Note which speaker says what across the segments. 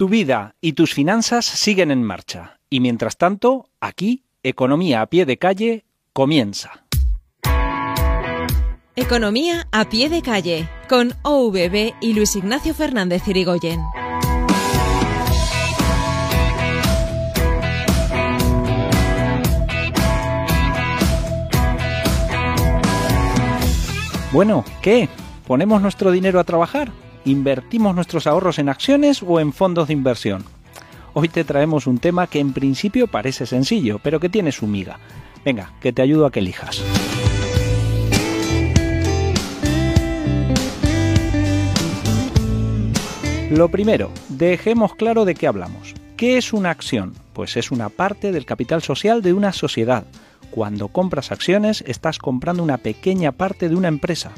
Speaker 1: Tu vida y tus finanzas siguen en marcha. Y mientras tanto, aquí, Economía a pie de calle comienza.
Speaker 2: Economía a pie de calle con OVB y Luis Ignacio Fernández Irigoyen.
Speaker 1: Bueno, ¿qué? ¿Ponemos nuestro dinero a trabajar? ¿Invertimos nuestros ahorros en acciones o en fondos de inversión? Hoy te traemos un tema que en principio parece sencillo, pero que tiene su miga. Venga, que te ayudo a que elijas. Lo primero, dejemos claro de qué hablamos. ¿Qué es una acción? Pues es una parte del capital social de una sociedad. Cuando compras acciones estás comprando una pequeña parte de una empresa.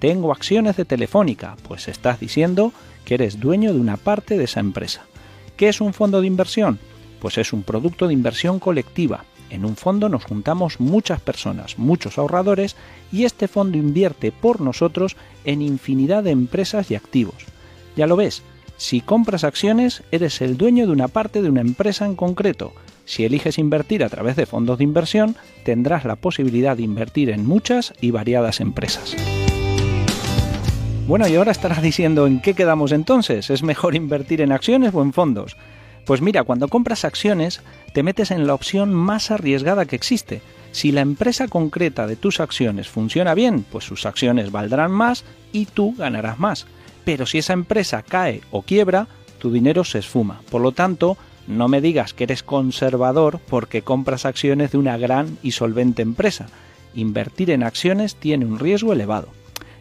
Speaker 1: Tengo acciones de Telefónica, pues estás diciendo que eres dueño de una parte de esa empresa. ¿Qué es un fondo de inversión? Pues es un producto de inversión colectiva. En un fondo nos juntamos muchas personas, muchos ahorradores, y este fondo invierte por nosotros en infinidad de empresas y activos. Ya lo ves, si compras acciones, eres el dueño de una parte de una empresa en concreto. Si eliges invertir a través de fondos de inversión, tendrás la posibilidad de invertir en muchas y variadas empresas. Bueno, y ahora estarás diciendo en qué quedamos entonces. ¿Es mejor invertir en acciones o en fondos? Pues mira, cuando compras acciones, te metes en la opción más arriesgada que existe. Si la empresa concreta de tus acciones funciona bien, pues sus acciones valdrán más y tú ganarás más. Pero si esa empresa cae o quiebra, tu dinero se esfuma. Por lo tanto, no me digas que eres conservador porque compras acciones de una gran y solvente empresa. Invertir en acciones tiene un riesgo elevado.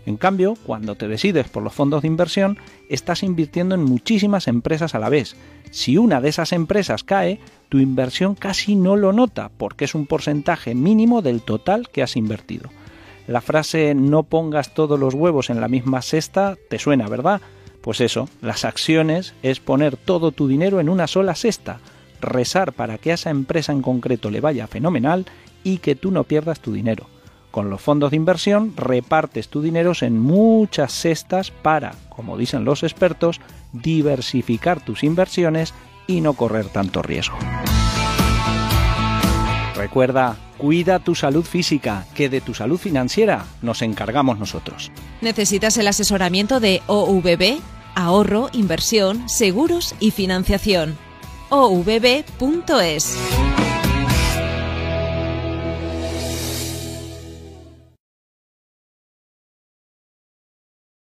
Speaker 1: En cambio, cuando te decides por los fondos de inversión, estás invirtiendo en muchísimas empresas a la vez. Si una de esas empresas cae, tu inversión casi no lo nota porque es un porcentaje mínimo del total que has invertido. La frase no pongas todos los huevos en la misma cesta te suena, ¿verdad? Pues eso, las acciones es poner todo tu dinero en una sola cesta, rezar para que a esa empresa en concreto le vaya fenomenal y que tú no pierdas tu dinero. Con los fondos de inversión repartes tu dinero en muchas cestas para, como dicen los expertos, diversificar tus inversiones y no correr tanto riesgo. Recuerda, cuida tu salud física, que de tu salud financiera nos encargamos nosotros.
Speaker 2: ¿Necesitas el asesoramiento de OVB? Ahorro, inversión, seguros y financiación. ovb.es